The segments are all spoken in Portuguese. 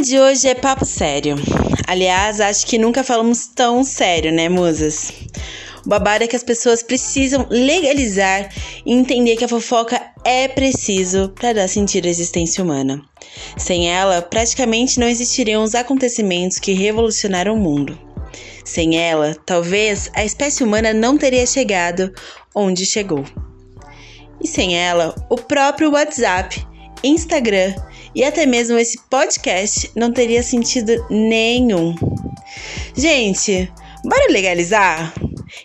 de hoje é papo sério. Aliás, acho que nunca falamos tão sério, né, musas? O babado é que as pessoas precisam legalizar e entender que a fofoca é preciso para dar sentido à existência humana. Sem ela, praticamente não existiriam os acontecimentos que revolucionaram o mundo. Sem ela, talvez a espécie humana não teria chegado onde chegou. E sem ela, o próprio WhatsApp, Instagram e até mesmo esse podcast não teria sentido nenhum. Gente, bora legalizar?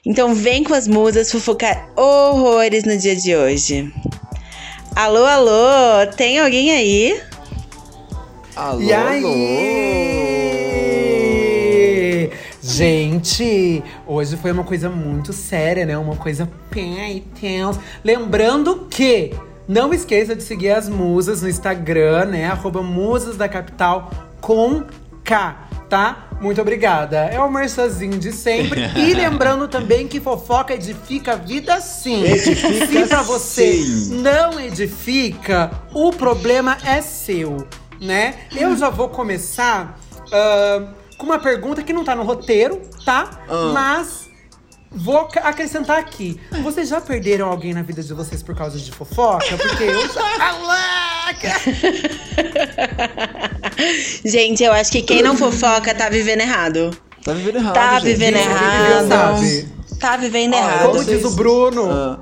Então vem com as musas fofocar horrores no dia de hoje. Alô, alô, tem alguém aí? Alô, E aí? Gente, hoje foi uma coisa muito séria, né? Uma coisa bem tensa. Lembrando que não esqueça de seguir as musas no Instagram, né? Arroba musas da capital com K, tá? Muito obrigada. É o Merçazinho de sempre. e lembrando também que fofoca edifica a vida sim. Edifica Se pra você sim. não edifica, o problema é seu, né? Eu já vou começar ah, com uma pergunta que não tá no roteiro, tá? Ah. Mas vou ac- acrescentar aqui. Vocês já perderam alguém na vida de vocês por causa de fofoca? Porque eu já. Gente, eu acho que quem não fofoca tá vivendo errado. Tá vivendo errado, Tá gente. vivendo Quem errado. Tá vivendo errado. Como diz o Bruno, Ah,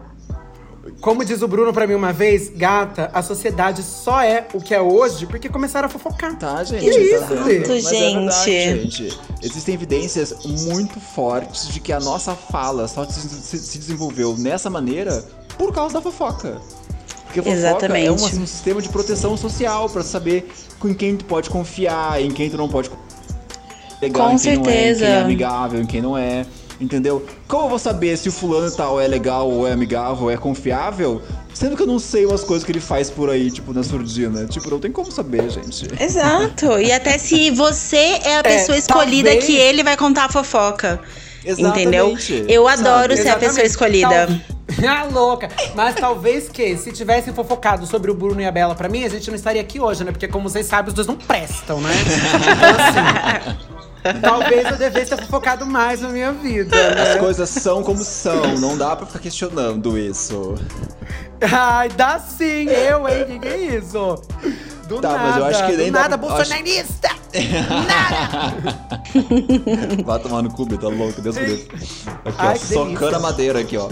como diz o Bruno pra mim uma vez, gata, a sociedade só é o que é hoje porque começaram a fofocar. tá, gente. Que tá isso? Lê? Mas é verdade, gente. gente. Existem evidências muito fortes de que a nossa fala só se, se- se desenvolveu nessa maneira por causa da fofoca. Porque a fofoca Exatamente. é um, um sistema de proteção social pra saber com quem tu pode confiar, em quem tu não pode confiar. Legal, Com em quem não é, em certeza. quem é amigável, em quem não é. Entendeu? Como eu vou saber se o fulano tal é legal, ou é amigável, ou é confiável? Sendo que eu não sei umas coisas que ele faz por aí, tipo, na surdina. Tipo, não tem como saber, gente. Exato. E até se você é a pessoa escolhida talvez- que ele vai contar a fofoca. Entendeu? Exatamente. Eu adoro Sabe? ser a pessoa escolhida. Tal- Ah, louca. Mas talvez que, se tivessem fofocado sobre o Bruno e a Bela pra mim, a gente não estaria aqui hoje, né? Porque, como vocês sabem, os dois não prestam, né? Então, assim. Talvez eu devesse ter fofocado mais na minha vida, As né? coisas são como são, não dá pra ficar questionando isso. Ai, dá sim, eu, hein? Que que é isso? Do Tá, nada, mas eu acho que nem do nada, pra- bolsonarista! Vai tomar no cu, tá louco, Deus me livre. Aqui, Ai, ó, que socando delícia. a madeira aqui, ó.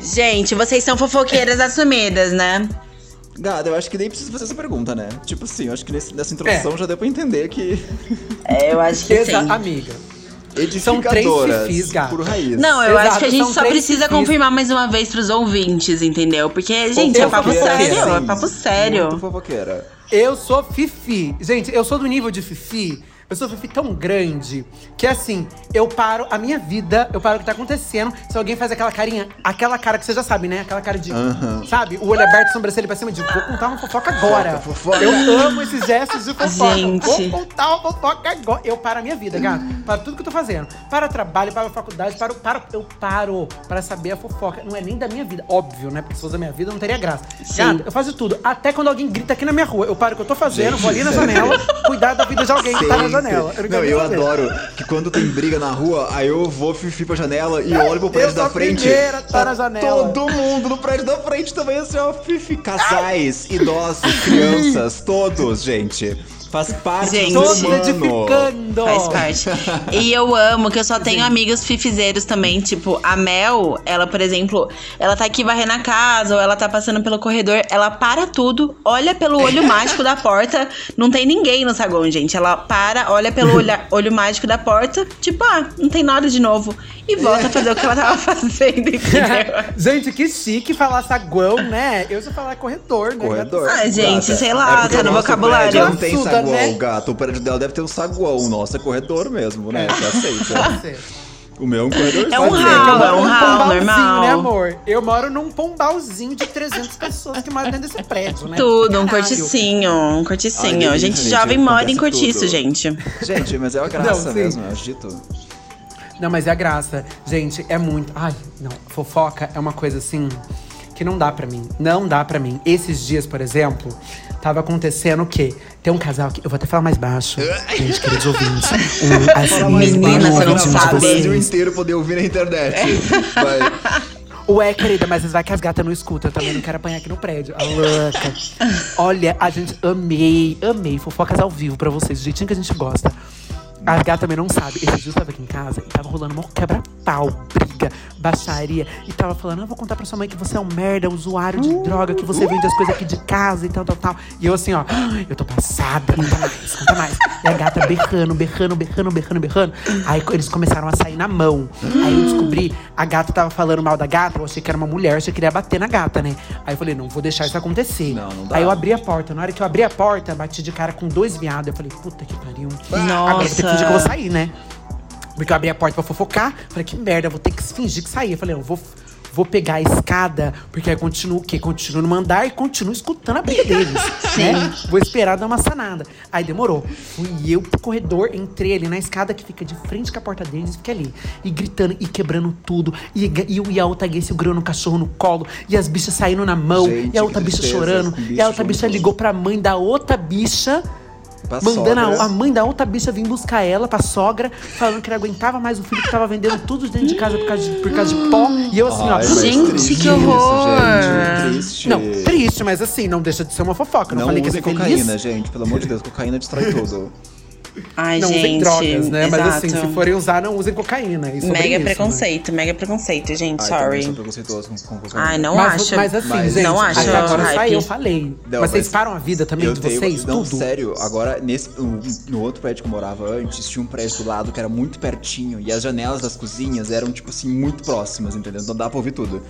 Gente, vocês são fofoqueiras assumidas, né? Gada, eu acho que nem preciso fazer essa pergunta, né? Tipo assim, eu acho que nesse- nessa introdução É. já deu pra entender que É, eu acho que Exa- sim. amiga. São três fifis, gata. por raiz. Não, eu Exato, acho que a gente só precisa fifis. confirmar mais uma vez pros ouvintes, entendeu? Porque, gente, é papo sério, é sim. papo sério. Muito fofoqueira. Eu sou Fifi. Gente, eu sou do nível de Fifi. Eu sou Fifi tão grande que assim, eu paro a minha vida, eu paro o que tá acontecendo. Se alguém faz aquela carinha, aquela cara que você já sabe, né? Aquela cara de. Sabe? O olho aberto, sobrancelha pra cima, de vou contar uma fofoca agora. Fofoca, fofoca. Eu amo esses gestos de fofoca. Gente. Vou contar uma fofoca agora. Eu paro a minha vida, gato. Para tudo que eu tô fazendo. Para o trabalho, para a faculdade, para, o- para, eu paro para saber a fofoca. Não é nem da minha vida, óbvio, né? Porque se fosse da minha vida, não teria graça. Sim. Gato, eu faço tudo. Até quando alguém grita aqui na minha rua, eu paro o que eu tô fazendo, vou ali na janela, cuidar da vida de alguém que tá na Eu não, Não, eu adoro que quando tem briga na rua, aí eu vou fifi pra janela e olho pro prédio da frente. primeira a tá na janela. Todo mundo no prédio da frente também, assim, ó, fifi. Casais, idosos, crianças, todos, gente. Faz parte Gente. do ser humano. Faz parte. E eu amo que eu só tenho amigos fifizeiros também. Tipo, a Mel, ela, por exemplo, ela tá aqui varrendo a casa ou ela tá passando pelo corredor, ela para tudo, olha pelo olho mágico da porta. Não tem ninguém no saguão, gente. Ela para, olha pelo olha- olho mágico da porta, tipo, ah, não tem nada de novo. E volta a fazer o que ela tava fazendo? Gente, que chique falar saguão, né? Eu já falar corredor, né? Corredor. Ah, gente, sei lá, É tá no vocabulário. Não tem Assuda, saguão, né? gato. O prédio dela deve ter um saguão. O nosso é corredor mesmo, né? Que aceita. Você. O meu é um corredor. É um hall, eu é moro um hall, normal. né, amor? Eu moro num pombalzinho de 300 pessoas que moram dentro desse prédio, né? Tudo, um corticinho, um Ai, corticinho. delícia, gente, gente, jovem mora em cortiço, tudo. gente. Gente, mas é uma graça Não, mesmo, é agito. Não, mas é a graça. Gente, é muito. Ai, não. Fofoca é uma coisa assim que não dá pra mim. Não dá pra mim. Esses dias, por exemplo, tava acontecendo o quê? Tem um casal que. Eu vou até falar mais baixo, gente, queridos ouvintes. Um, assim, Menina, você não sabe. O Brasil inteiro poder ouvir na internet. Vai. Ué, querida, mas vai que as gatas não escutam. Eu também não quero apanhar aqui no prédio. A louca. Olha, a gente amei, amei. Fofocas ao vivo pra vocês, do jeitinho que a gente gosta. A gata também não sabe. Esse dia eu tava aqui em casa e tava rolando um quebra-pau, briga, baixaria. E tava falando, eu vou contar pra sua mãe que você é um merda, usuário de droga, que você vende as coisas aqui de casa e tal, tal, tal. E eu assim, ó, "Ah, eu tô passada, conta mais, conta mais. E a gata berrando, berrando, berrando, berrando, berrando. Aí eles começaram a sair na mão. Aí eu descobri, a gata tava falando mal da gata, eu achei que era uma mulher, eu achei que queria bater na gata, né? Aí eu falei, não vou deixar isso acontecer. Não, não dá. Aí eu abri a porta. Na hora que eu abri a porta, bati de cara com dois viados. Eu falei, puta que pariu. Agora eu vou ter que fingir que eu vou sair, né? Porque eu abri a porta pra fofocar. Falei, que merda, vou ter que fingir que sair. Eu falei, eu vou, vou pegar a escada, porque aí eu continuo o quê? Continuo no mandar e continuo escutando a briga deles. né? Vou esperar dar uma sanada. Aí demorou. Fui eu pro corredor, entrei ali na escada que fica de frente com a porta deles e fiquei ali. E gritando e quebrando tudo. E, e, eu- e a outra gay segurando o cachorro no colo. E as bichas saindo na mão. Gente, e a outra bicha tristeza, chorando. E a outra bicha ligou pra mãe da outra bicha. Pra Mandando a, a mãe da outra bicha vir buscar ela pra sogra, falando que não aguentava mais o filho que tava vendendo tudo dentro de casa por causa de, por causa de pó. E eu assim, Ai, ó. Gente, triste que isso, horror. gente, triste. Não, triste, mas assim, não deixa de ser uma fofoca. Não, Não falei que ia ser cocaína, feliz. gente. Pelo amor de Deus, cocaína destrói tudo. Ai, Não gente. usem drogas, né? Mas assim, exato. se forem usar, não usem cocaína. Sobre Mega isso, né? preconceito, mega preconceito, gente. Ai, sorry. sou preconceituoso com, com cocaína. Ai, não Mas, acho. mas assim, Mas- gente, Não acho, até agora hype. eu falei. Não, mas vocês param a vida também de tenho- vocês, não, tudo? sério, agora nesse, no, no outro prédio que eu morava antes, tinha um prédio do lado que era muito pertinho e as janelas das cozinhas eram, tipo assim, muito próximas, entendeu? Então dá pra ouvir tudo.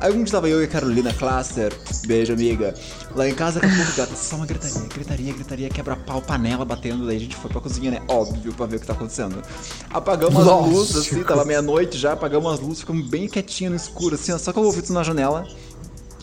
Aí um dia tava eu e a Carolina Cluster, beijo amiga, lá em casa, daqui a pouco, gata, só uma gritaria, gritaria, gritaria, quebra-pau, panela batendo, daí a gente foi pra cozinha, né? Óbvio, pra ver o que tá acontecendo. Apagamos as luzes, assim, tava meia-noite já, apagamos as luzes, ficamos bem quietinho no escuro, assim, ó, só que eu ouvi tudo na janela.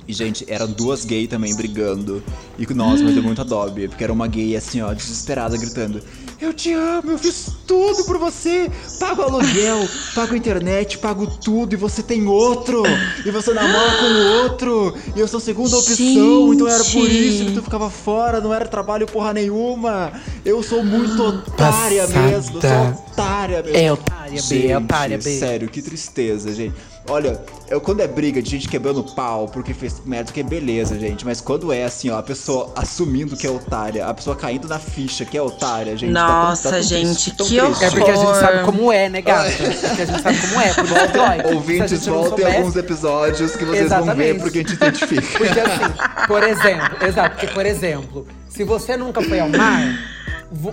E, gente, eram duas gays também brigando. E com nós, mas deu muito adobe. Porque era uma gay, assim, ó, desesperada, gritando: Eu te amo, eu fiz tudo por você. Pago aluguel, pago internet, pago tudo. E você tem outro. E você namora com o outro. E eu sou segunda opção. Então era por isso que tu ficava fora. Não era trabalho porra nenhuma. Eu sou muito otária Passada. mesmo. Eu sou otária mesmo. É otária, B, é otária, B. Sério, que tristeza, gente. Olha, eu, quando é briga de gente quebrando pau porque fez merda, que é beleza, gente. Mas quando é assim, ó, a pessoa assumindo que é otária, a pessoa caindo na ficha que é otária, gente. tão- Nossa, tão gente, triste, que triste. É porque a gente Horror. sabe como é, né, gata? Porque a gente sabe como é, por isso que dói. Ouvintes, voltem soubesse- alguns episódios que vocês vão ver Exatamente. porque a gente identifica. Porque assim, por exemplo, exato, porque por exemplo, se você nunca foi ao mar,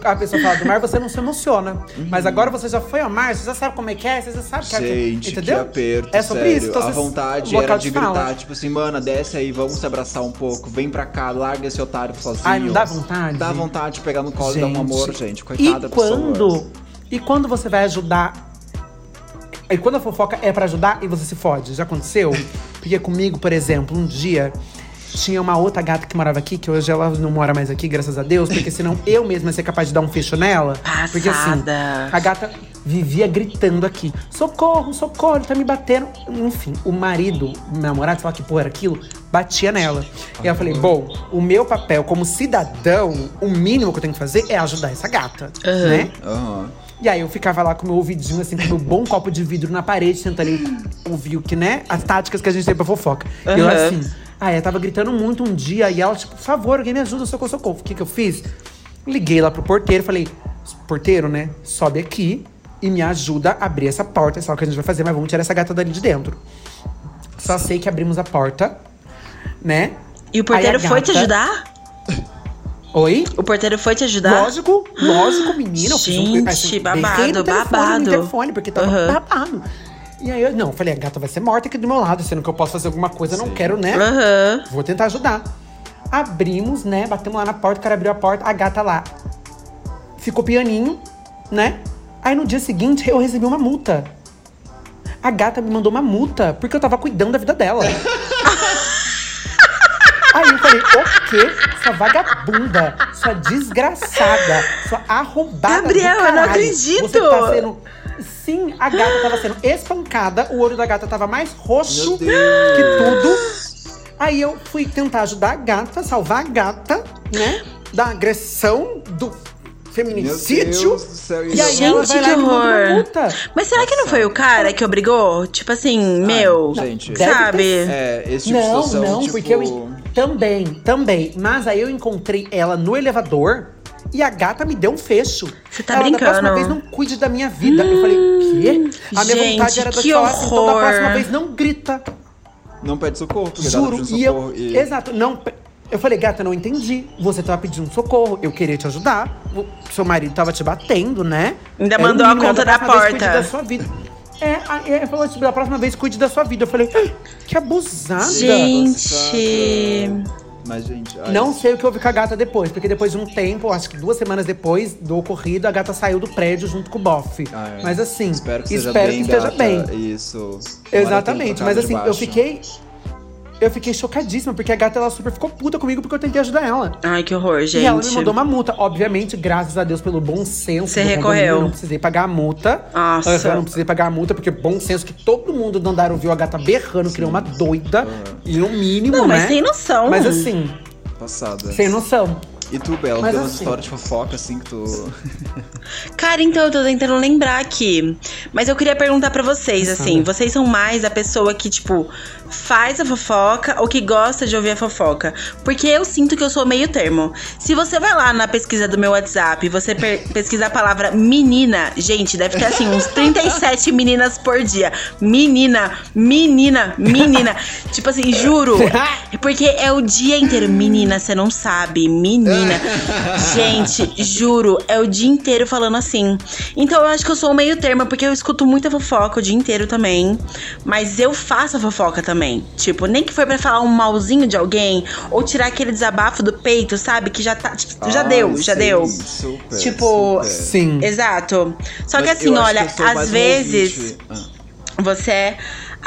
a pessoa fala do mar, você não se emociona. Mas agora você já foi ao mar, você já sabe como é que é, você já sabe que é. Gente, entendeu? que aperto, É sobre sério. isso. Então, a vontade era de de fala. gritar, tipo assim, mana, desce aí, vamos se abraçar um pouco, vem pra cá, larga esse otário sozinho. Ai, não dá vontade? Dá vontade de pegar no colo e dar um amor, gente. E Coitada da pessoa. quando, e quando você vai ajudar E quando a fofoca é pra ajudar e você se fode, já aconteceu? Porque comigo, por exemplo, um dia tinha uma outra gata que morava aqui, que hoje ela não mora mais aqui, graças a Deus, porque senão eu mesma ia ser capaz de dar um fecho nela. Porque assim, Passada. a gata vivia gritando aqui: socorro, socorro, ele tá me batendo. Enfim, o marido, o namorado, sei lá que porra era aquilo, batia nela. E eu falei: bom, o meu papel como cidadão, o mínimo que eu tenho que fazer é ajudar essa gata, né? Aham. E aí eu ficava lá com meu ouvidinho, assim, com meu bom copo de vidro na parede, tentando ouvir o que, né? As táticas que a gente tem pra fofoca. E eu assim. Aí ela tava gritando muito um dia e ela, tipo, por favor, alguém me ajuda, socorro, socorro. O que que eu fiz? Liguei lá pro porteiro, falei, porteiro, né? Sobe aqui e me ajuda a abrir essa porta. É só o que a gente vai fazer, mas vamos tirar essa gata dali de dentro. Só sei que abrimos a porta, né? E o porteiro Aí a foi te gata- ajudar? Oi? O porteiro foi te ajudar? Lógico, lógico, menina. Eu fiz um, Gente, assim, babado, no telefone, babado. No interfone, porque tava Aham. babado. E aí eu, não, falei, a gata vai ser morta aqui do meu lado, sendo que eu posso fazer alguma coisa, não quero, né? Aham. Vou tentar ajudar. Abrimos, né? Batemos lá na porta, o cara abriu a porta, a gata lá ficou pianinho, né? Aí no dia seguinte eu recebi uma multa. A gata me mandou uma multa porque eu tava cuidando da vida dela. Aí eu falei, o quê? Sua vagabunda, sua desgraçada, sua arrombada. Gabriel, do eu não acredito. Você tá sendo. Sim, a gata tava sendo espancada, o olho da gata tava mais roxo que tudo. Aí eu fui tentar ajudar a gata, salvar a gata, né? Da agressão do feminicídio. Deus do céu, E aí Gente, ela vai lá que e horror. multa. Mas será que não foi o cara que obrigou? Tipo assim, meu, gente. Sabe? É, esse tipo de não, situação, não, tipo... porque eu. Também, também. Mas aí eu encontrei ela no elevador e a gata me deu um fecho. Você tá ela, brincando? Da próxima vez não cuide da minha vida. eu falei, quê? A minha gente, vontade era de que falar assim, então da próxima vez não grita. Não pede socorro, Juro. tá E pedindo eu. socorro. E... Exato, não. Eu falei, gata, não entendi. Você tava pedindo socorro, eu queria te ajudar. O seu marido tava te batendo, né? Ainda Era mandou a mínimo, conta da da vez, porta. da sua vida. É, ele falou tipo, da próxima vez cuide da sua vida. Eu falei, "Ah, que abusada. Gente. Mas, gente... ai, Não sei o que houve com a gata depois, porque depois de um tempo, acho que duas semanas depois do ocorrido, a gata saiu do prédio junto com o bofe. ai, Mas assim, Espero que espero bem, que esteja gata. bem. Isso. Exatamente, mas assim, eu fiquei. Eu fiquei chocadíssima, porque a gata ela super ficou puta comigo porque eu tentei ajudar ela. Ai, que horror, gente. E ela me mandou uma multa. Obviamente, graças a Deus pelo bom senso. Você recorreu. Eu não precisei pagar a multa. Nossa. Eu não precisei pagar a multa, porque bom senso que todo mundo do andar ouviu a gata berrando, que nem uma doida. E no mínimo, Não, né? mas sem noção. Mas assim, Passada. sem noção. E tu, Bela, tem assim- histórias de fofoca, assim, que tu... Cara, então eu tô tentando lembrar aqui. Mas eu queria perguntar pra vocês, assim, vocês são mais a pessoa que, tipo, faz a fofoca ou que gosta de ouvir a fofoca? Porque eu sinto que eu sou meio termo. Se você vai lá na pesquisa do meu WhatsApp e você pesquisar a palavra menina, gente, deve ter assim, uns 37 meninas por dia. Menina, menina, menina. tipo assim, juro. Porque é o dia inteiro. Menina, você não sabe. Menina. Gente, juro, é o dia inteiro falando assim. Então eu acho que eu sou meio termo, porque eu escuto muita fofoca o dia inteiro também. Mas eu faço a fofoca também. Tipo, nem que foi pra falar um malzinho de alguém, ou tirar aquele desabafo do peito, sabe? Que já tá. Tipo, já Ah, deu, já sim, deu. Super, Tipo, super. Sim. Exato. Só que Mas assim, eu acho olha, que às vezes. ouvinte. Ah. Você é.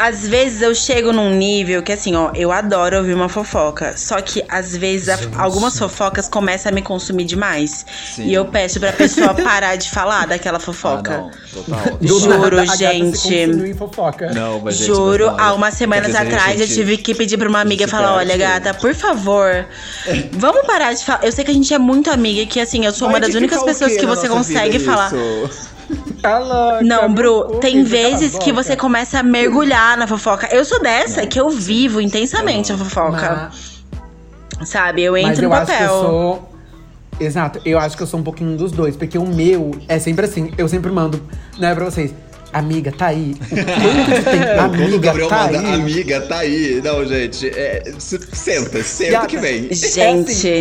Às vezes eu chego num nível que assim, ó, eu adoro ouvir uma fofoca. Só que às vezes a- algumas fofocas começam a me consumir demais. Sim. E eu peço pra pessoa parar de falar daquela Ah, fofoca. não, total. Juro, nada, gente. Não, mas gente, Juro, mas, olha, há umas semanas às vezes a atrás eu gente- tive que pedir pra uma amiga falar: olha, gata, por favor, vamos parar de falar. Eu sei que a gente é muito amiga, e que assim, eu sou uma Vai das únicas pessoas que na você consegue falar. isso? Tá louca, Não, Bru, tem vezes que você começa a mergulhar na fofoca. Eu sou dessa, que eu vivo intensamente a fofoca. Mas- Sabe? Eu Mas entro eu no acho que eu papel. sou. Exato, eu acho que eu sou um pouquinho dos dois, porque o meu é sempre assim. Eu sempre mando, né, pra vocês. Amiga, tá aí. O quanto o Amiga, Gabriel tá manda aí. amiga, tá aí. Não, gente, é, se- senta, senta que vem. Gente. É,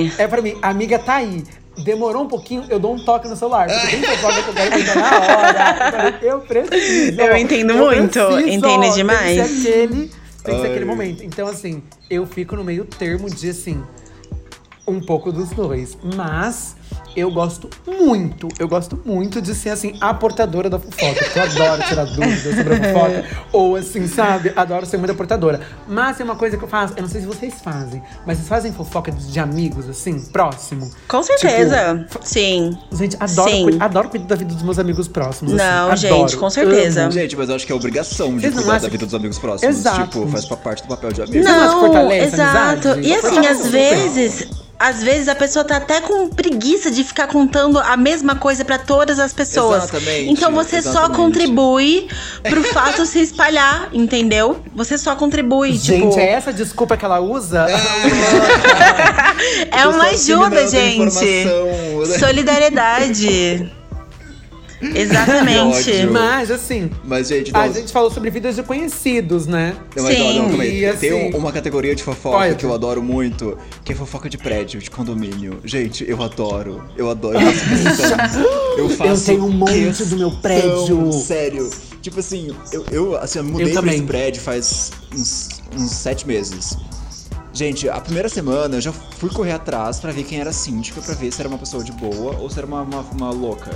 assim, é pra mim, amiga, tá aí. Demorou um pouquinho, eu dou um toque no celular. Porque tem que eu quero entender na hora. Eu preciso. Eu entendo muito, entendo Tem demais. que ser aquele, tem que ser aquele momento. Então, assim, eu fico no meio termo de, assim, um pouco dos dois. Mas eu gosto muito, eu gosto muito de ser, assim, a portadora da fofoca. Porque eu adoro tirar dúvidas sobre a fofoca. Ou, assim, sabe? Adoro ser muito a portadora. Mas tem uma coisa que eu faço, eu não sei se vocês fazem, mas vocês fazem fofoca de, de amigos, assim, próximo? Com certeza. Sim. Gente, adoro, Sim. adoro cuidar da vida dos meus amigos próximos. Não, assim, gente, com certeza. amo. Gente, mas eu acho que é obrigação de cuidar acham da vida dos amigos próximos. Exato. Tipo, faz parte do papel de amigo. não Não, exato. amizade? E assim, às vezes. Às vezes a pessoa tá até com preguiça de ficar contando a mesma coisa pra todas as pessoas. Exatamente, Então você só exatamente. contribui pro fato se espalhar, entendeu? Você só contribui, Gente, tipo. é essa desculpa que ela usa? É Eu uma ajuda, gente. né? Solidariedade. Exatamente. Mas, assim, Mas, gente, a gente falou sobre vidas de conhecidos, né? Não, mas, ó, Sim. não. E, assim, Tem um- uma categoria de fofoca olha, que eu adoro muito, que é fofoca de prédio, de condomínio. Gente, eu adoro. Eu adoro. Eu faço. Eu, tenho um monte questão, do meu prédio. Sério. Tipo assim, eu, eu, assim, eu mudei Eu pra esse prédio faz uns, uns sete meses. Gente, a primeira semana eu já fui correr atrás pra ver quem era a síndica, pra ver se era uma pessoa de boa ou se era uma, uma, uma louca.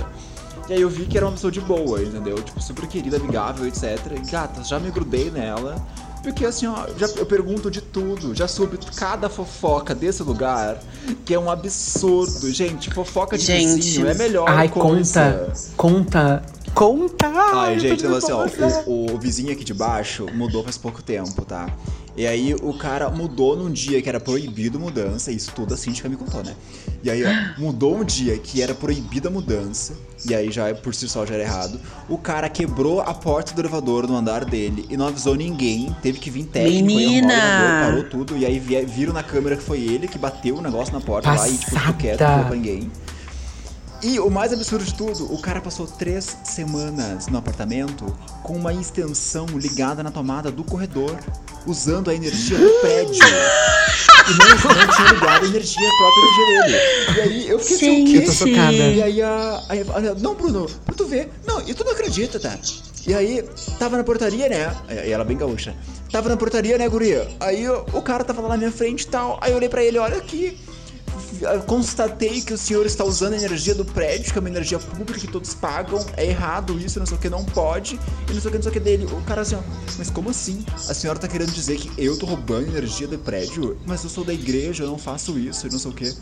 E aí eu vi que era uma pessoa de boa, entendeu? Tipo, super querida, amigável, etc. E gata, já me grudei nela. Porque assim, ó, já, eu pergunto de tudo, já soube cada fofoca desse lugar, que é um absurdo. Gente, fofoca de Gente. vizinho é melhor Ai, coisa. conta, conta, conta. Ai, gente, então assim, ó, o, o vizinho aqui de baixo mudou faz pouco tempo, tá? E aí o cara mudou num dia que era proibido mudança, isso tudo a síndica me contou, né? E aí, ó, mudou um dia que era proibida mudança, e aí já por si só já era errado. O cara quebrou a porta do elevador no andar dele e não avisou ninguém, teve que vir técnico Menina! e elevador, parou tudo, e aí vi- viram na câmera que foi ele que bateu o negócio na porta lá e tipo, ficou Passada! quieto, não falou pra ninguém. E o mais absurdo de tudo, o cara passou três semanas no apartamento com uma extensão ligada na tomada do corredor, usando a energia do prédio. E não, não tinha ligado a energia, a própria energia dele. E aí eu fiquei assim, o quê? Eu tô chocada. E aí a, aí a- Não, Bruno, pra tu ver. Não, e tu não acredita, tá? E aí, tava na portaria, né? E ela bem gaúcha. Tava na portaria, né, guria? Aí o, o cara tava lá na minha frente e tal. Aí eu olhei pra ele, olha aqui. Constatei que o senhor está usando a energia do prédio, que é uma energia pública que todos pagam. É errado isso, não sei o que, não pode. E não sei o que, não sei o que dele. O cara assim, ó, mas como assim? A senhora tá querendo dizer que eu tô roubando energia do prédio? Mas eu sou da igreja, eu não faço isso e não sei o que.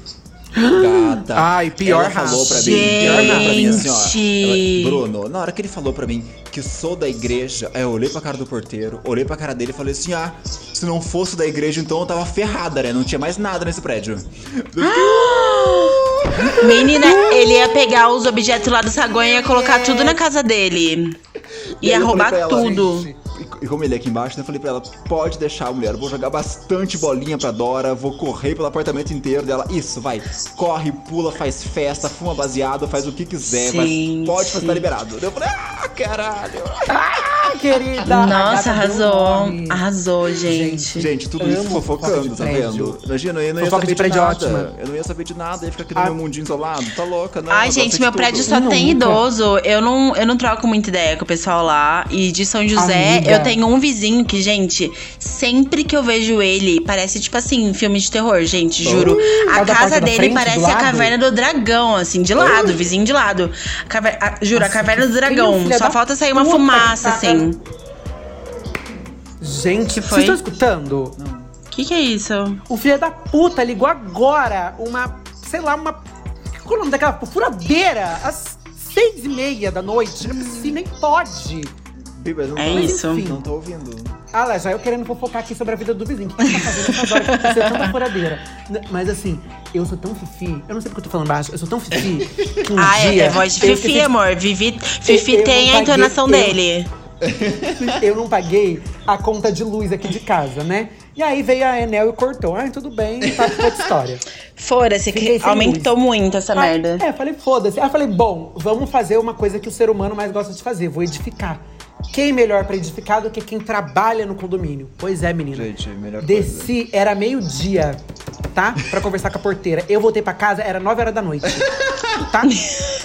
Gata. Ai, pior ela falou pra mim, Gente. pior falou pra mim assim, ó. ela- Bruno, na hora que ele falou pra mim que eu sou da igreja, aí eu olhei pra cara do porteiro, olhei pra cara dele e falei assim: ah, se não fosse da igreja, então eu tava ferrada, né? Não tinha mais nada nesse prédio. Menina, ele ia pegar os objetos lá do saguão e ia colocar tudo na casa dele. E Ia roubar ela, tudo. E, e como ele é aqui embaixo, né, eu falei pra ela, pode deixar, mulher, eu vou jogar bastante bolinha pra Dora, vou correr pelo apartamento inteiro dela. Isso, vai, corre, pula, faz festa, fuma baseado, faz o que quiser, Gente. mas pode fazer, tá liberado. Eu falei, ah, caralho. Ah, querida! a Nossa, arrasou. Arrasou, gente. Gente, tudo Amo isso fofoca fofocando, de tá vendo? Imagina, eu não ia Fofoca saber de prédio nada. ótima. Eu não ia saber de nada, ia ficar aqui no Ah. meu mundinho isolado. Tá louca, não. Ai, eu gente, de meu prédio só tem Nunca. idoso. Eu não, eu não troco muita ideia com o pessoal lá. E de São José, Amiga. eu tenho um vizinho que, gente, sempre que eu vejo ele, parece tipo assim, filme de terror, gente, juro. É A casa dele frente, parece a caverna do dragão, assim, de lado, vizinho de lado. Caver- a- juro, a Nossa, caverna do dragão. Só falta sair uma fumaça, que Gente, Que vocês estão escutando? O que, que é isso? O filho da puta ligou agora uma, sei lá, uma. Qual é o nome daquela furadeira? Às seis e meia da noite. Não precisa, nem pode. Biba, eu não É tô- isso. Não tô ouvindo. Ah lá, já eu querendo fofocar aqui sobre a vida do vizinho. O que você tá fazendo horas? Você é tanta furadeira. Mas assim, eu sou tão fifi. Eu não sei porque eu tô falando baixo. Eu sou tão fifi que um ah, é, dia. é voz de eu Fifi, amor. Vivi, Fifi eu tem não a entonação paguei- eu- dele. Eu não paguei a conta de luz aqui de casa, né? E aí veio a Enel e cortou. Ai, tudo bem, tá outra história. Fora-se, que aumentou muito essa Ah, merda. É, falei, foda-se. Aí eu falei, bom, vamos fazer uma coisa que o ser humano mais gosta de fazer. Vou edificar. Quem melhor pra edificar do que quem trabalha no condomínio? Pois é, menina. Gente, melhor Desci, era meio-dia, tá? Pra conversar com a porteira. Eu voltei pra casa, era 9 horas da noite. Tá?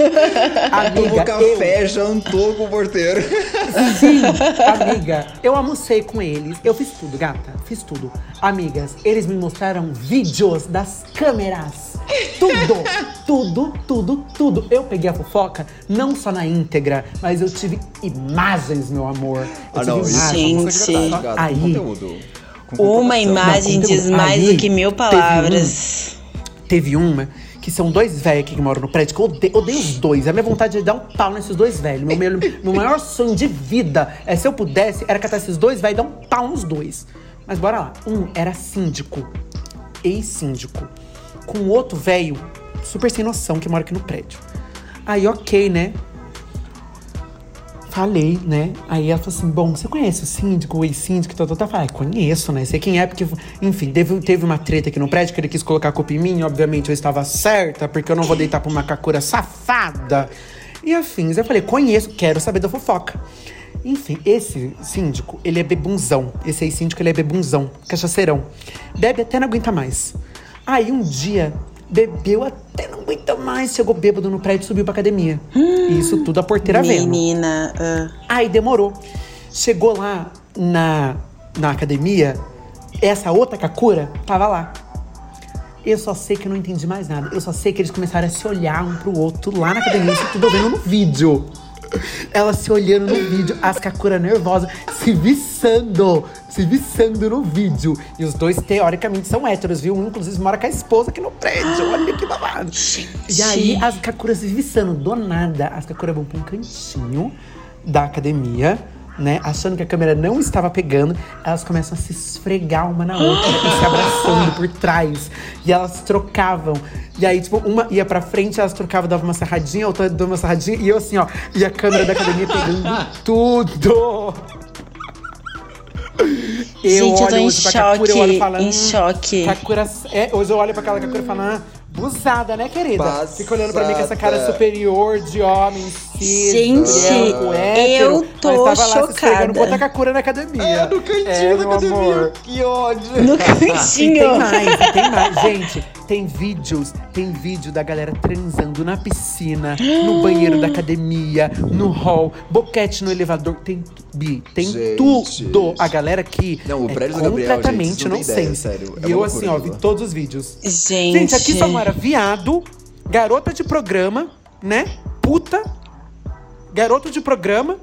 Tomou Amiga, café, jantou com o porteiro. eu. Sim, amiga. Eu almocei com eles. Eu fiz tudo, gata. Fiz tudo. Amigas, eles me mostraram vídeos das câmeras. Tudo, tudo, tudo, tudo. Eu peguei a fofoca, não só na íntegra, mas eu tive imagens, meu amor. Eu Ah, não, é Gente. gata, com Aí. conteúdo. Uma imagem Não, diz mais Aí, do que mil teve um- palavras. Teve uma que são dois velhos aqui que moram no prédio, que eu odeio, odeio os dois. A minha vontade é dar um pau nesses dois velhos. Meu, meu, meu maior sonho de vida é se eu pudesse, era catar esses dois velhos e dar um pau nos dois. Mas bora lá. Um era síndico, ex-síndico, com outro velho, super sem noção, que mora aqui no prédio. Aí, ok, né? Falei, né? Aí ela falou assim: Bom, você conhece o síndico, o ex-síndico? Tá, tá, tá. Falei, ah, conheço, né? Sei quem é, porque. Enfim, teve, teve uma treta aqui no prédio que ele quis colocar a culpa em mim. Obviamente eu estava certa, porque eu não vou deitar pra uma kakura safada. E afins. Eu falei: Conheço, quero saber da fofoca. Enfim, esse síndico, ele é bebunzão. Esse ex-síndico, ele é bebunzão, cachaceirão. Bebe até não aguenta mais. Aí um dia, bebeu até não aguenta mais. Chegou bêbado no prédio e subiu pra academia. E isso tudo a porteira vendo. Menina. ah. Aí demorou. Chegou lá na, na academia, essa outra Kakura tava lá. Eu só sei que eu não entendi mais nada. Eu só sei que eles começaram a se olhar um pro outro lá na academia. Isso tudo eu vendo no vídeo. Elas se olhando no vídeo, as Kakura nervosas, se viçando, se viçando no vídeo. E os dois, teoricamente, são héteros, viu? Um, inclusive, mora com a esposa aqui no prédio. Olha que babado. E aí, as Kakuras se viçando. Do nada, as Kakuras vão pra um cantinho da academia, né, achando que a câmera não estava pegando, elas começam a se esfregar uma na outra e se abraçando por trás. E elas trocavam. E aí, tipo, uma ia pra frente, elas trocavam, dava uma sarradinha, a outra dava uma sarradinha, e eu assim, ó, e a câmera da academia pegando tudo. Gente, eu tô em Kakura, eu choque, olho e falo, em hum, choque. Kakura, é, hoje eu olho pra aquela Kakura e falo, ah, abusada, né, querida? Fica olhando pra mim com essa cara superior de homem, cis, Gente, branco, hétero, eu tô mas tava lá se esfregando chocada. com outra Kakura na academia. É, no cantinho É, da academia. amor. Que ódio. No E tem cantinho. mais, tem mais. Gente, tem vídeos, tem vídeo da galera transando na piscina, no banheiro da academia, no hall, boquete no elevador. Tem, Bi, tem Gente. tudo. A galera aqui Não, o é prédio do Gabriel, gente, completamente não ideia, nonsense. sério. É E eu, assim, ó, vi todos os vídeos. Gente. Gente, aqui só mora viado, garota de programa, né? Puta, garoto de programa,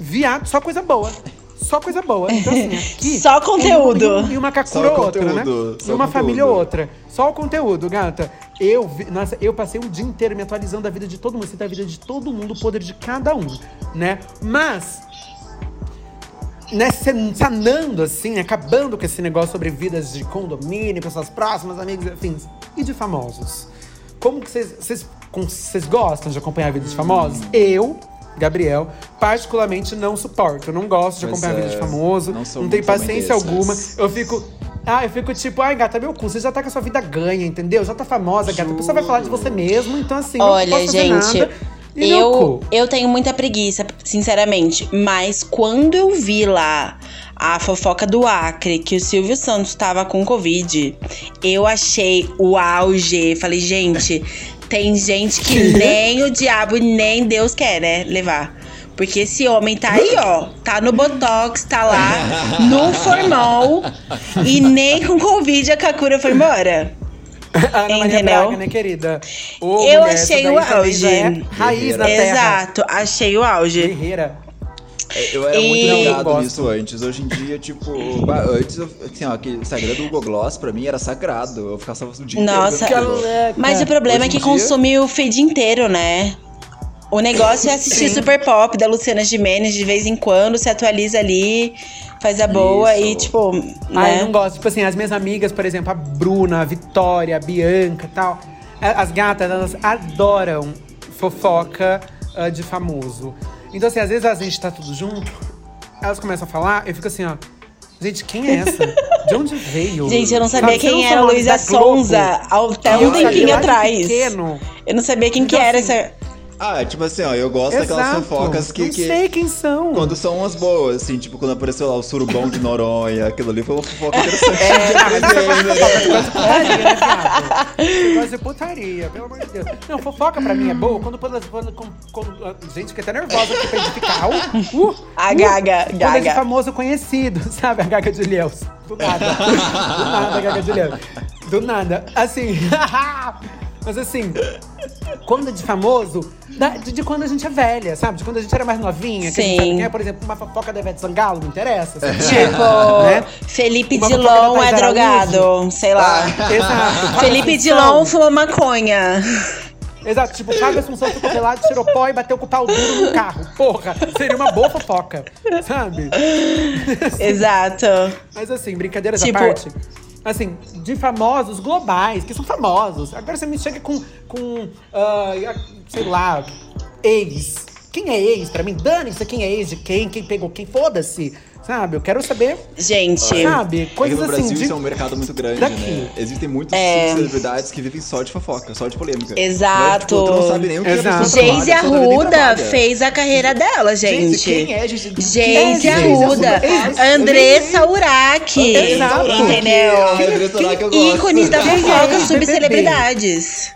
viado, só coisa boa. Só coisa boa. Então, assim, aqui. Só conteúdo. E uma, e Kakura Só ou outra, né? E uma conteúdo. família ou outra. Só o conteúdo, gata. Eu, vi- nossa, eu passei um dia inteiro me atualizando da vida de todo mundo, assim, da vida de todo mundo, o poder de cada um, né? Mas né, sanando, assim, acabando com esse negócio sobre vidas de condomínio, pessoas próximas, amigos, afins. E de famosos? Como que vocês- vocês gostam de acompanhar a vida de famosos? Eu, Gabriel, particularmente não suporto. Eu não gosto de acompanhar a vida de é, famoso. não Não, tenho paciência alguma. Eu fico. Ah, eu fico tipo, ai, gata, meu cu, você já tá com a sua vida ganha, entendeu? Já tá famosa, gata. A pessoa vai falar de você mesmo, então assim, não Olha, posso fazer gente, nada. E eu, eu tenho muita preguiça, sinceramente. Mas quando eu vi lá a fofoca do Acre, que o Silvio Santos tava com Covid, eu achei o auge. Falei, gente, tem gente que nem o diabo nem Deus quer, né? Levar. Porque esse homem tá aí, ó. Tá no Botox, tá lá, no formol. E nem com Covid a Kakura foi embora. Ana Maria? Braga, né, querida? Ô, Eu mulher, achei o é auge. raiz na terra. Exato, achei o auge. Guerreira. É, Eu era E- muito ligado nisso antes. Hoje em dia, tipo, antes, eu- assim, ó, aquele Instagram do Google Gloss pra mim era sagrado. Eu ficava só o dia Nossa, inteiro. Caraca. Mas o problema é que dia- consome o feed inteiro, né? O negócio é assistir Super Pop da Luciana Gimenez de vez em quando, se atualiza ali, faz a boa Isso. e, tipo, Ah, eu né? não gosto. Tipo assim, as minhas amigas, por exemplo, a Bruna, a Vitória, a Bianca e tal. As gatas, elas adoram fofoca ah, de famoso. Então, assim, às vezes a gente tá tudo junto, elas começam a falar, eu fico assim, ó. Gente, quem é essa? De onde veio? Gente, eu não sabia Sabe, quem era Luísa. Sonza até um tempinho atrás. Pequeno. Eu não sabia quem que Então, era assim, essa. Ah, tipo assim, ó, eu gosto daquelas Exato. fofocas que. Não que- sei quem são. Quando são umas boas, assim, tipo, quando apareceu lá o surubão de Noronha, aquilo ali foi uma fofoca interessante. É, de ah, é aprender, né? de putaria, né, pelo amor de Deus. Não, fofoca pra mim é boa quando, quando, quando, quando- gente, fiquei até nervosa aqui pra edificar. Uh, uh, A uh, Gaga, Quando é de Gaga. famoso conhecido, sabe? A Gaga de Ilhéus. Do nada. Do nada, a Gaga de Ilhéus. Do nada. Assim. Mas assim, quando é de famoso, da- de, de quando a gente é velha, sabe? De quando a gente era mais novinha. Que a gente Sim. sabe quem é, por exemplo, uma fofoca da Ivete Sangalo, não interessa. sabe? Tipo, Né? Felipe Uma Dilon é drogado, sei lá. Exato. Felipe Dilon fuma maconha. Exato, tipo, Fábio Assunção ficou pelado, tirou pó e bateu com o pau duro no carro. Porra, seria uma boa fofoca, sabe? Exato. Mas assim, brincadeiras Tipo- à parte. Assim, de famosos globais, que são famosos. Agora você me chega com, com ah, sei lá, ex. Quem é ex pra mim? Dane-se quem é ex de quem, quem pegou quem, foda-se. Sabe? Eu quero saber, Gente, sabe? Aqui Coisas no Brasil assim. de- isso é um mercado muito grande, daqui. né? Existem muitas É. celebridades que vivem só de fofoca, só de polêmica. Exato. Não é, tipo, tu não sabe nem o que Exato. a Geise Arruda fez a carreira dela, gente. Gente, quem é Geise? Geise Geise Arruda, Arruda? Andressa Urach, Exato. entendeu? Gosto. Ícones da é fofoca esse sobre BBB? celebridades.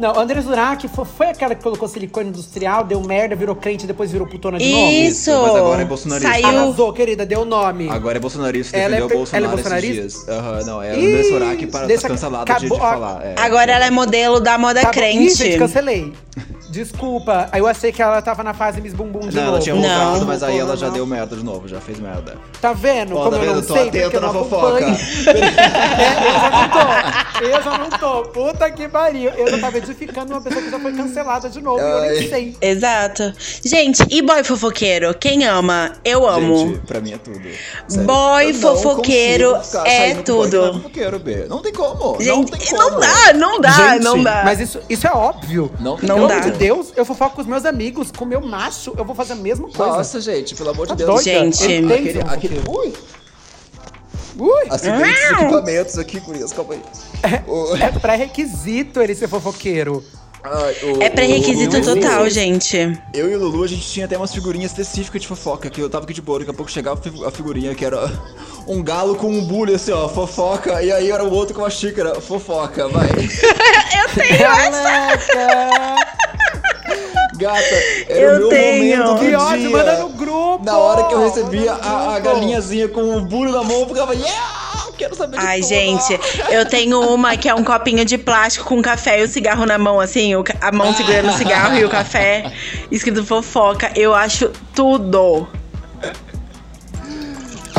Não, André Zurak foi, foi aquela que colocou silicone industrial, deu merda, virou crente e depois virou putona de novo? Isso. mas agora é bolsonarista. Saiu. Arrasou, querida, deu nome. Agora é bolsonarista, Ela defendeu é o pe- Bolsonaro ela é esses bolsonarista? dias. Aham, não, é Ih, André Sorak para dessa- cancelada de, de falar. é. Agora ela é modelo da moda Tá bom. Ih, crente. gente, cancelei. Desculpa, aí eu achei que ela tava na fase Miss Bumbum de Não, novo. ela tinha Não. voltado, mas aí ela já Não. deu merda de novo, já fez merda. Tá vendo? Ó, Como tá eu vendo? não Tô sei, atento eu na não fofoca. É, eu já não tô. Eu já não tô. Puta que pariu. Eu já tava edificando uma pessoa que já foi cancelada de novo. e eu nem Ai. sei. Exato. Gente, e boy fofoqueiro? Quem ama? Eu amo. Gente, pra mim é tudo. Sério. Boy Eu não fofoqueiro é saindo com boy que não tudo. fofoqueiro, B. Não tem como. não Gente, tem não, como. dá, não dá, Gente, não dá. Mas isso, isso é óbvio. Não tem Não dá. Deus, eu fofoco com os meus amigos, com o meu macho, eu vou fazer a mesma coisa. Nossa, gente, pelo amor de Tá Deus. doida? Gente. Ele Aquele, aquele, ui, Ui, acidentes de equipamentos aqui, Curias, calma aí. O- é pré-requisito ele ser fofoqueiro. ai, o- É pré-requisito total, o- gente. Eu e o Lulu, a gente tinha até umas figurinhas específicas de fofoca, que eu tava aqui de boa, daqui a pouco chegava a fi- a figurinha que era um galo com um bully, assim, ó, fofoca, e aí era o outro com uma xícara, fofoca, vai. Eu tenho Caraca! Gata, era Eu o meu tenho. momento do Que dia. manda no grupo! Na hora que eu recebia a, a galinhazinha com o bully na mão, eu ficava, yeah, quero saber de Ai, tudo. gente, eu tenho uma que é um copinho de plástico com café e o cigarro na mão, assim, a mão segurando o cigarro e o café, escrito fofoca. Eu acho tudo.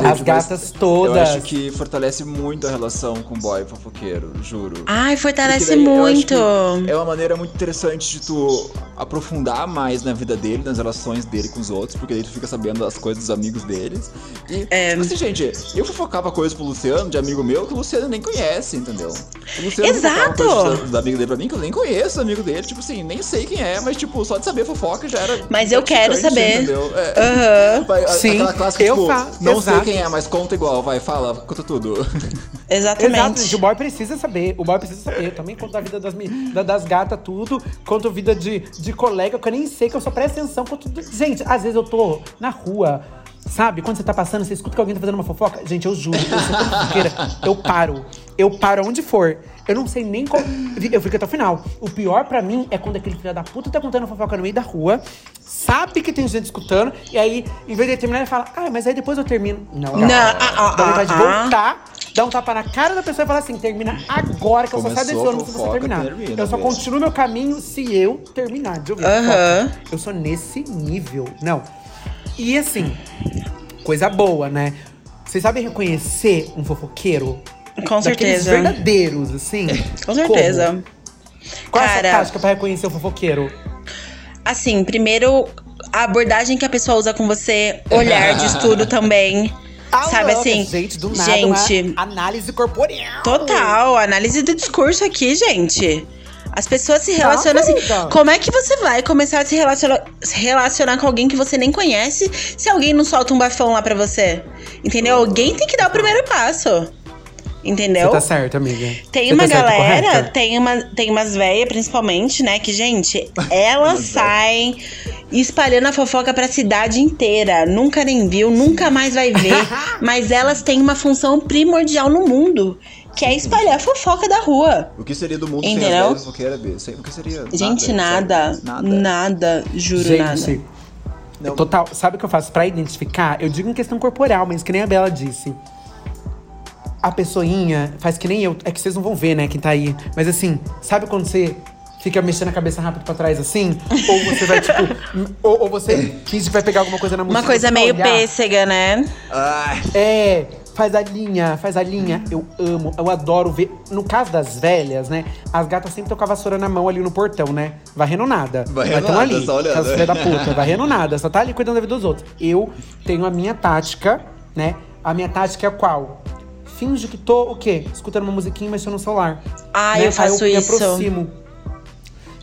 As mas gatas Eu todas. acho que fortalece muito a relação com o boy fofoqueiro, juro. Ai, fortalece daí eu muito. É uma maneira muito interessante de tu aprofundar mais na vida dele, nas relações dele com os outros, porque daí tu fica sabendo as coisas dos amigos deles. E, É. tipo assim, gente, eu fofocava coisas pro Luciano, de amigo meu, que o Luciano nem conhece, entendeu? O Luciano Exato. coisas do amigo dele pra mim, que eu nem conheço o amigo dele, tipo assim, nem sei quem é, mas tipo, só de saber fofoca já era. Mas eu quero saber. Entendeu? É. Sim, aquela clássica, eu tipo, fa- não exato. sei quem é, mas conta igual, vai, fala, conta tudo. Exato, exatamente. gente, o boy precisa saber. O boy precisa saber. Eu também conto a vida das, da- das gatas, tudo. Conto a vida de, de colega, que eu nem sei, que eu só presto atenção. Conto tudo. Gente, às vezes eu tô na rua, sabe? Quando você tá passando, você escuta que alguém tá fazendo uma fofoca. Gente, eu juro, eu sou tão fofoqueira. Eu paro. Eu paro aonde for. Eu não sei nem como. Eu fico até o final. O pior pra mim é quando aquele filho da puta tá contando fofoca no meio da rua, sabe que tem gente escutando, e aí, em vez de terminar, ele fala: Ah, mas aí depois eu termino. Não, Não, ah, ah, Dá vontade de ah, voltar, dar um tapa na cara da pessoa e falar assim: termina agora, que eu só saio desse Começou a ônibus se você terminar. termina, eu só mesmo. continuo meu caminho se eu terminar de ouvir. Eu sou nesse nível. Não. E assim, coisa boa, né? Vocês sabem reconhecer um fofoqueiro? Com Daqueles certeza. verdadeiros, assim? Com certeza. Como? Qual é a Cara- tática pra reconhecer o fofoqueiro? Assim, primeiro, a abordagem que a pessoa usa com você, olhar de estudo também. Ah, Sabe louca, assim? Gente, do nada, gente, análise corporal. Total, análise do discurso aqui, gente. As pessoas se relacionam assim. doida. Como é que você vai começar a se relacionar, se relacionar com alguém que você nem conhece se alguém não solta um bafão lá pra você? Entendeu? Alguém tem que dar o primeiro passo. Entendeu? Você tá certo, amiga. Tem Você uma tá certa e galera, correta. tem, uma, tem umas velhas, principalmente, né? Que, gente, elas saem espalhando a fofoca pra cidade inteira. Nunca nem viu, nunca mais vai ver. mas elas têm uma função primordial no mundo, que é espalhar a fofoca da rua. O que seria do mundo sem Entendeu? as velhas fofoqueiras, B? O que seria? Gente, nada. sério, Nada. Nada. juro, nada. Gente, Não. total. Sabe o que eu faço pra identificar? Eu digo em questão corporal, mas que nem a Bela disse. A pessoinha faz que nem eu. É que vocês não vão ver, né, quem tá aí. Mas assim, sabe quando você fica mexendo a cabeça rápido pra trás assim? ou você vai, tipo. ou, ou você finge que vai pegar alguma coisa na Uma mochila coisa meio olhar. pêssega, né? É, faz a linha, faz a linha. Eu amo, eu adoro ver. No caso das velhas, né? As gatas sempre estão com a vassoura na mão ali no portão, né? Varrendo nada. Varrendo nada, ali, só olhando. da puta. Varrendo nada, só tá ali cuidando da vida dos outros. Eu tenho a minha tática, né? A minha tática é qual? Finjo que tô, o quê? Escutando uma musiquinha e mexendo no celular. Ah, né? eu faço Aí eu isso. Me aproximo.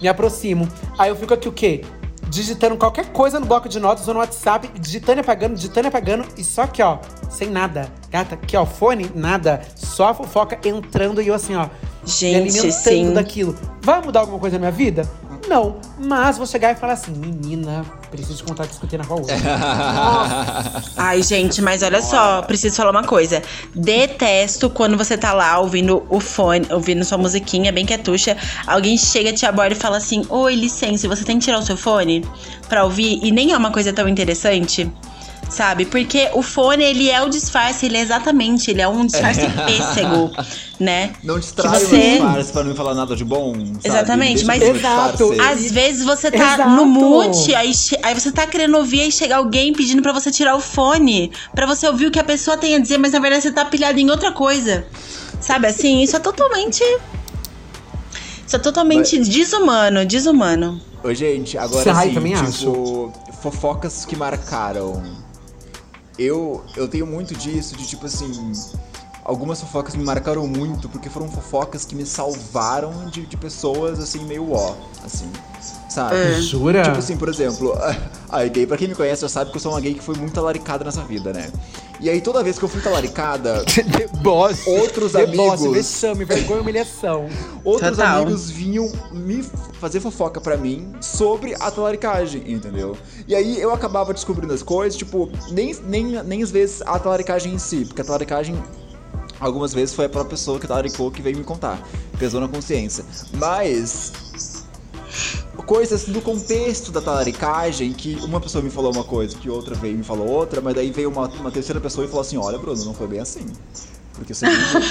Me aproximo. Aí eu fico aqui o quê? Digitando qualquer coisa no bloco de notas ou no WhatsApp, digitando e apagando, digitando e apagando, e só aqui, ó, sem nada. Gata, aqui, ó, fone, nada. Só a fofoca entrando e eu assim, ó, me Gente, alimentando sim. daquilo. Vai mudar alguma coisa na minha vida? Não. Mas vou chegar e falar assim, menina, preciso contar que escutei na rua hoje. Ai, gente, mas olha só, preciso falar uma coisa. Detesto quando você tá lá ouvindo o fone, ouvindo sua musiquinha bem quietucha, alguém chega, te aborda e fala assim: Oi, licença, você tem que tirar o seu fone pra ouvir? E nem é uma coisa tão interessante. Sabe? Porque o fone, ele é o disfarce, ele é exatamente, ele é um disfarce pêssego, né? Não distrai Que o você- disfarce pra não falar nada de bom, sabe? Exatamente, Deixa mas- Exato. Às vezes você tá Exato. no mute, aí, che- aí você tá querendo ouvir e chega alguém pedindo pra você tirar o fone, pra você ouvir o que a pessoa tem a dizer, mas na verdade você tá pilhado em outra coisa. Sabe assim? Isso é totalmente. Isso é totalmente desumano, desumano. Ô, gente, agora Sai, sim, também tipo, fofocas que marcaram. Eu, eu tenho muito disso, de tipo assim. Algumas fofocas me marcaram muito, porque foram fofocas que me salvaram de, de pessoas, assim, meio ó, assim, sabe? É. Jura? Tipo assim, por exemplo, a gay, pra quem me conhece já sabe que eu sou uma gay que foi muito talaricada nessa vida, né? E aí toda vez que eu fui talaricada, Deboche. Outros Deboche, amigos. vexame, vergonha humilhação. outros Total. amigos vinham me fazer fofoca pra mim sobre a talaricagem, entendeu? E aí eu acabava descobrindo as coisas, tipo, nem, nem, nem às vezes a talaricagem em si, porque a talaricagem algumas vezes foi a própria pessoa que talaricou que veio me contar. Pesou na consciência. Mas coisas do contexto da talaricagem que uma pessoa me falou uma coisa, que outra veio e me falou outra, mas daí veio uma, uma terceira pessoa e falou assim: Olha, Bruno, não foi bem assim. Porque segundo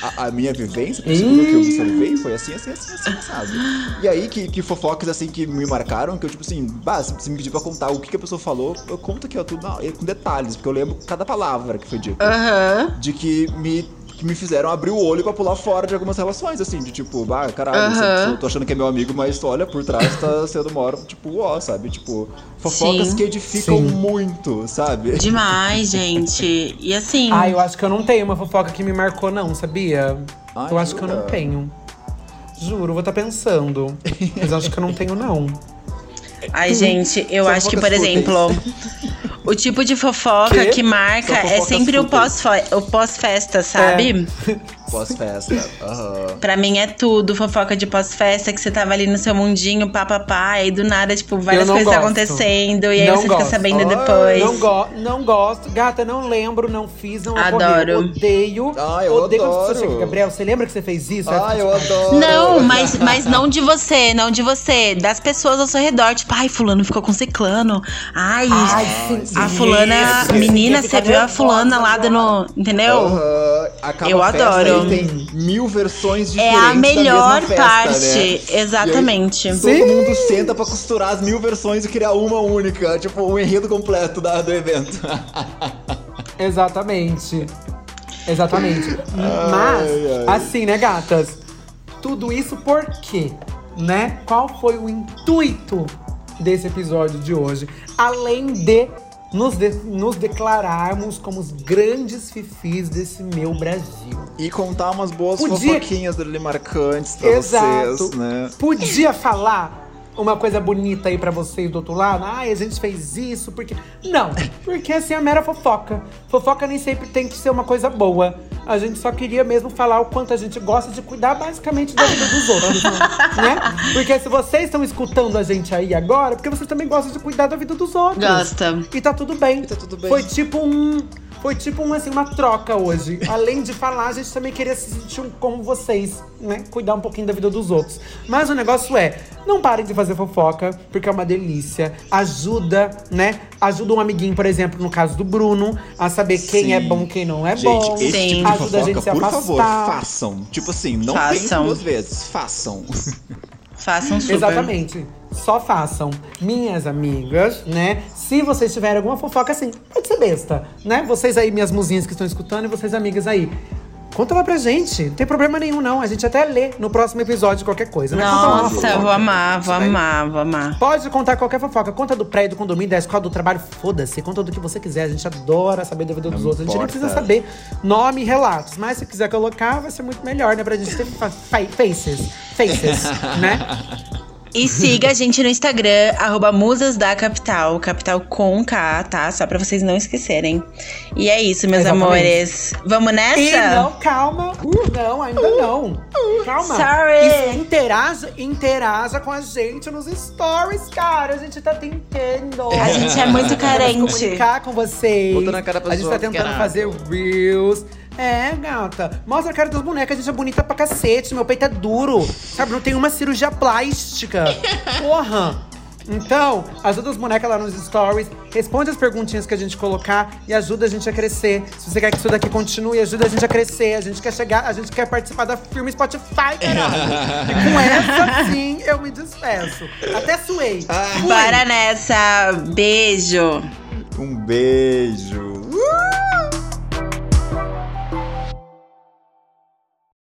a, a minha vivência, segundo o que eu observei, foi assim, assim, assim, assim, sabe? E aí que, que fofocas assim que me marcaram, que eu, tipo assim, bah, se se me pedir pra contar o que, que a pessoa falou, eu conto aqui, ó, tudo na- com detalhes, porque eu lembro cada palavra que foi dita Aham. de que me, que me fizeram abrir o olho pra pular fora de algumas relações, assim, de tipo, ah, caralho, eu tô achando que é meu amigo, mas tu olha por trás tá sendo uma hora, tipo, ó, sabe? Tipo, fofocas Sim. que edificam Sim. muito, sabe? Demais, gente. E assim. Ah, eu acho que eu não tenho uma fofoca que me marcou, não, sabia? Ah, eu acho que eu jura? não tenho. Juro, vou estar pensando. Mas acho que eu não tenho, não. Ai, gente, eu acho que, por exemplo, o tipo de fofoca Quê? que marca é fofocas sempre o pós- pós-festa, sabe? Pós-festa. Aham. Pra mim é tudo fofoca de pós-festa, que você tava ali no seu mundinho, papapá, e do nada, tipo, várias coisas gosto. acontecendo, e aí Não você gosto. fica sabendo Ai, depois. Não, go não gosto. Gata, não lembro, não fiz, não Adoro. ocorreu. Odeio. Ah, eu odeio quando adoro. você chega. Gabriel, você lembra que você fez isso? Ah, eu tipo, adoro. Não, mas, mas não de você, não de você. Das pessoas ao seu redor. Tipo, ai, fulano ficou com ciclano. Ai, Ai, sim, a fulana, isso, menina, você viu a fulana lá dando. Entendeu? Acaba Eu a festa adoro. E tem mil versões É diferentes a da melhor mesma festa, parte. né? Exatamente. E aí, Sim. todo mundo senta pra costurar as mil versões e criar uma única, tipo, o enredo completo da, do evento. Exatamente. Exatamente. Mas, ai. assim, né, gatas? Tudo isso por quê? Né? Qual foi o intuito desse episódio de hoje? Além de nos, de- nos declararmos como os grandes fifis desse meu Brasil. E contar umas boas Podia- fofoquinhas ali marcantes pra Exato. vocês, né? Podia falar uma coisa bonita aí pra vocês do outro lado? Ai, a gente fez isso porque. Não, porque assim é mera fofoca. Fofoca nem sempre tem que ser uma coisa boa. A gente só queria mesmo falar o quanto a gente gosta de cuidar basicamente da vida dos outros, né? Porque se vocês estão escutando a gente aí agora, é porque vocês também gostam de cuidar da vida dos outros. Gosta. E tá tudo bem. E tá tudo bem. Foi tipo um. Foi tipo um, assim, uma troca hoje. Além de falar, a gente também queria se sentir um, como vocês, né? Cuidar um pouquinho da vida dos outros. Mas o negócio é, não parem de fazer fofoca, porque é uma delícia. Ajuda, né? Ajuda um amiguinho, por exemplo, no caso do Bruno, a saber quem Sim. é bom, quem não é Gente, bom. esse Sim. tipo de Ajuda a gente fofoca, se por favor, afastar. façam. Tipo assim, não Façam. pensem duas vezes, façam. Façam super. Exatamente. Só façam. Minhas amigas, né? Se vocês tiverem alguma fofoca, assim, pode ser besta, né? Vocês aí, minhas musinhas que estão escutando, e vocês, amigas aí. Conta lá pra gente. Não tem problema nenhum, não. A gente até lê no próximo episódio qualquer coisa, né? Lá Nossa, fofoca. vou amar, vou amar, vou amar. Pode contar qualquer fofoca. Conta do prédio, do condomínio, da escola, do trabalho. Foda-se. Conta do que você quiser. A gente adora saber da vida dos Não outros. A gente nem precisa saber nome e relatos. Mas se quiser colocar, vai ser muito melhor, né? Pra gente ter fa- fa- faces. Faces, né? E siga a gente no Instagram, arroba Musas da Capital, capital com K, tá? Só pra vocês não esquecerem. E é isso, meus Exatamente. amores. Vamos nessa? E não, calma. Não, ainda não. Calma. Sorry. Isso, interaja, interaja com a gente nos stories, cara. A gente tá tentando. A gente é muito carente. comunicar com vocês. Botando a cara pra A gente tá tentando caralho. fazer reels. É, gata. Mostra a cara das bonecas, a gente é bonita pra cacete. Meu peito é duro. Sabe, não tem uma cirurgia plástica. Porra. Então, ajuda os bonecas lá nos stories, responde as perguntinhas que a gente colocar e ajuda a gente a crescer. Se você quer que isso daqui continue, ajuda a gente a crescer. A gente quer chegar, a gente quer participar da filme Spotify, caralho. e com essa, sim, eu me despeço. Até suei. Para nessa. Beijo. Um beijo.